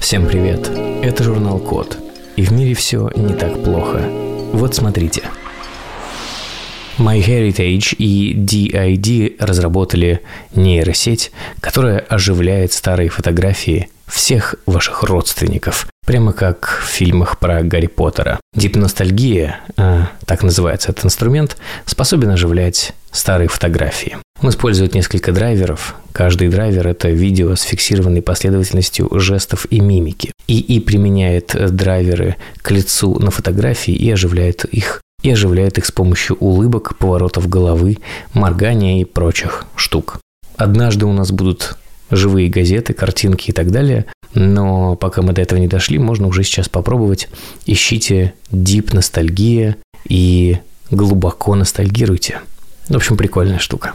Всем привет! Это журнал Код. И в мире все не так плохо. Вот смотрите. MyHeritage и DID разработали нейросеть, которая оживляет старые фотографии всех ваших родственников, прямо как в фильмах про Гарри Поттера. Дипностальгия, э, так называется этот инструмент, способен оживлять старые фотографии. Он использует несколько драйверов. Каждый драйвер – это видео с фиксированной последовательностью жестов и мимики. ИИ применяет драйверы к лицу на фотографии и оживляет их и оживляет их с помощью улыбок, поворотов головы, моргания и прочих штук. Однажды у нас будут живые газеты, картинки и так далее. Но пока мы до этого не дошли, можно уже сейчас попробовать. Ищите дип ностальгия и глубоко ностальгируйте. В общем, прикольная штука.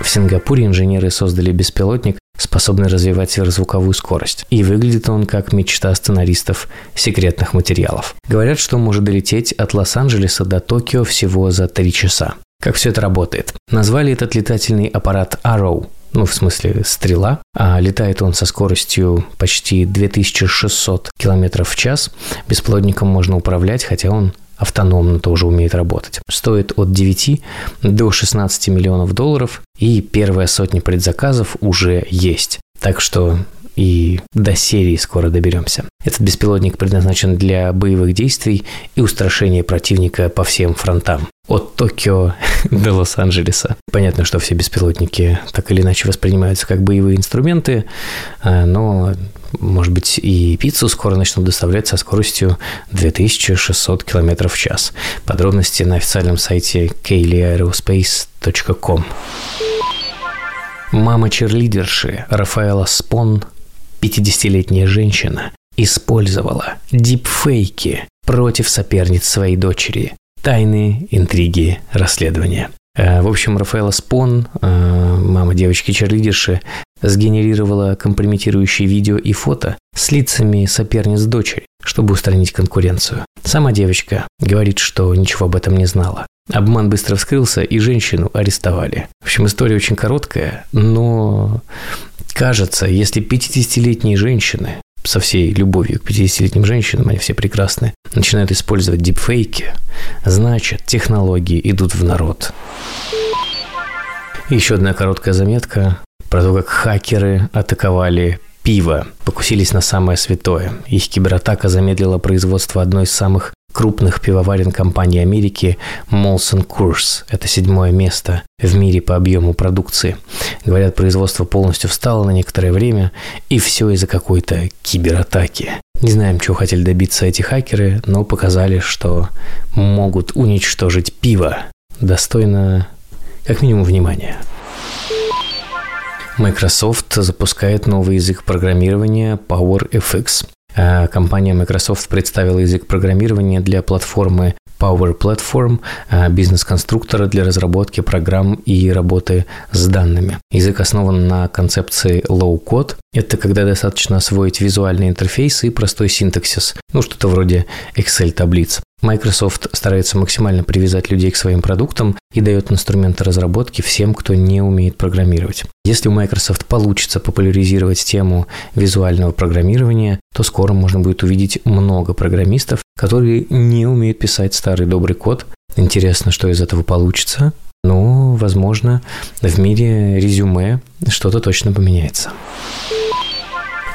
В Сингапуре инженеры создали беспилотник, способный развивать сверхзвуковую скорость. И выглядит он как мечта сценаристов секретных материалов. Говорят, что может долететь от Лос-Анджелеса до Токио всего за три часа. Как все это работает? Назвали этот летательный аппарат Arrow ну, в смысле, стрела. А летает он со скоростью почти 2600 км в час. Бесплодником можно управлять, хотя он автономно тоже умеет работать. Стоит от 9 до 16 миллионов долларов, и первая сотня предзаказов уже есть. Так что и до серии скоро доберемся. Этот беспилотник предназначен для боевых действий и устрашения противника по всем фронтам. От Токио до Лос-Анджелеса. Понятно, что все беспилотники так или иначе воспринимаются как боевые инструменты, а, но, может быть, и пиццу скоро начнут доставлять со скоростью 2600 км в час. Подробности на официальном сайте kayleaerospace.com. Мама черлидерши Рафаэла Спон 50-летняя женщина использовала дипфейки против соперниц своей дочери. Тайные интриги расследования. Э, в общем, Рафаэла Спон, э, мама девочки-черлидерши, сгенерировала компрометирующие видео и фото с лицами соперниц дочери, чтобы устранить конкуренцию. Сама девочка говорит, что ничего об этом не знала. Обман быстро вскрылся, и женщину арестовали. В общем, история очень короткая, но кажется, если 50-летние женщины со всей любовью к 50-летним женщинам, они все прекрасны, начинают использовать дипфейки, значит, технологии идут в народ. Еще одна короткая заметка про то, как хакеры атаковали пиво, покусились на самое святое. Их кибератака замедлила производство одной из самых крупных пивоварен компании Америки Molson Coors. Это седьмое место в мире по объему продукции. Говорят, производство полностью встало на некоторое время, и все из-за какой-то кибератаки. Не знаем, чего хотели добиться эти хакеры, но показали, что могут уничтожить пиво. Достойно, как минимум, внимания. Microsoft запускает новый язык программирования PowerFX. Э, компания Microsoft представила язык программирования для платформы Power Platform, э, бизнес-конструктора для разработки программ и работы с данными. Язык основан на концепции low-code. Это когда достаточно освоить визуальный интерфейс и простой синтаксис, ну что-то вроде Excel-таблиц. Microsoft старается максимально привязать людей к своим продуктам и дает инструменты разработки всем, кто не умеет программировать. Если у Microsoft получится популяризировать тему визуального программирования, то скоро можно будет увидеть много программистов, которые не умеют писать старый добрый код. Интересно, что из этого получится. Ну, возможно, в мире резюме что-то точно поменяется.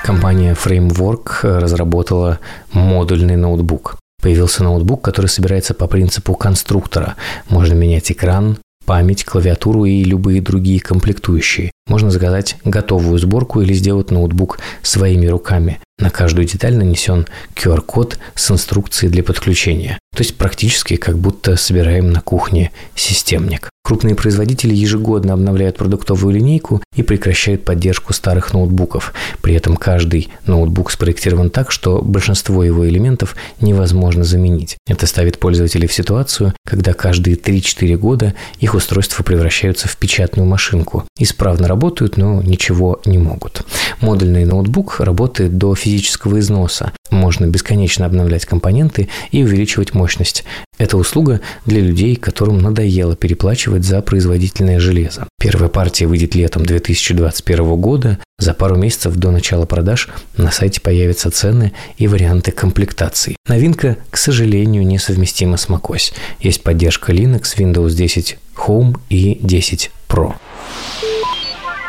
Компания Framework разработала модульный ноутбук. Появился ноутбук, который собирается по принципу конструктора. Можно менять экран, память, клавиатуру и любые другие комплектующие. Можно заказать готовую сборку или сделать ноутбук своими руками. На каждую деталь нанесен QR-код с инструкцией для подключения. То есть практически как будто собираем на кухне системник. Крупные производители ежегодно обновляют продуктовую линейку и прекращают поддержку старых ноутбуков. При этом каждый ноутбук спроектирован так, что большинство его элементов невозможно заменить. Это ставит пользователей в ситуацию, когда каждые 3-4 года их устройства превращаются в печатную машинку. Исправно работают, но ничего не могут. Модульный ноутбук работает до физического износа. Можно бесконечно обновлять компоненты и увеличивать мощность. Это услуга для людей, которым надоело переплачивать за производительное железо. Первая партия выйдет летом 2021 года. За пару месяцев до начала продаж на сайте появятся цены и варианты комплектаций. Новинка, к сожалению, несовместима с macOS. Есть поддержка Linux, Windows 10 Home и 10 Pro.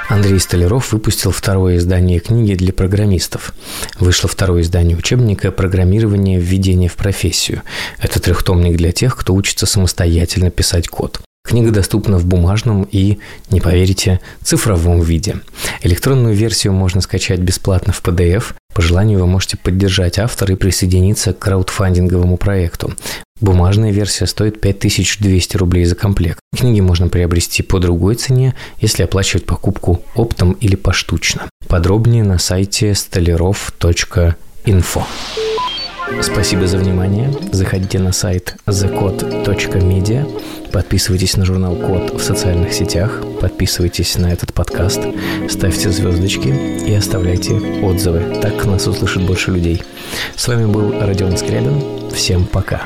Андрей Столяров выпустил второе издание книги для программистов. Вышло второе издание учебника «Программирование. Введение в профессию». Это трехтомник для тех, кто учится самостоятельно писать код. Книга доступна в бумажном и, не поверите, цифровом виде. Электронную версию можно скачать бесплатно в PDF. По желанию вы можете поддержать автора и присоединиться к краудфандинговому проекту. Бумажная версия стоит 5200 рублей за комплект. Книги можно приобрести по другой цене, если оплачивать покупку оптом или поштучно. Подробнее на сайте stolяров.info. Спасибо за внимание. Заходите на сайт thecode.media, подписывайтесь на журнал Код в социальных сетях, подписывайтесь на этот подкаст, ставьте звездочки и оставляйте отзывы. Так нас услышит больше людей. С вами был Родион Скрябин. Всем пока.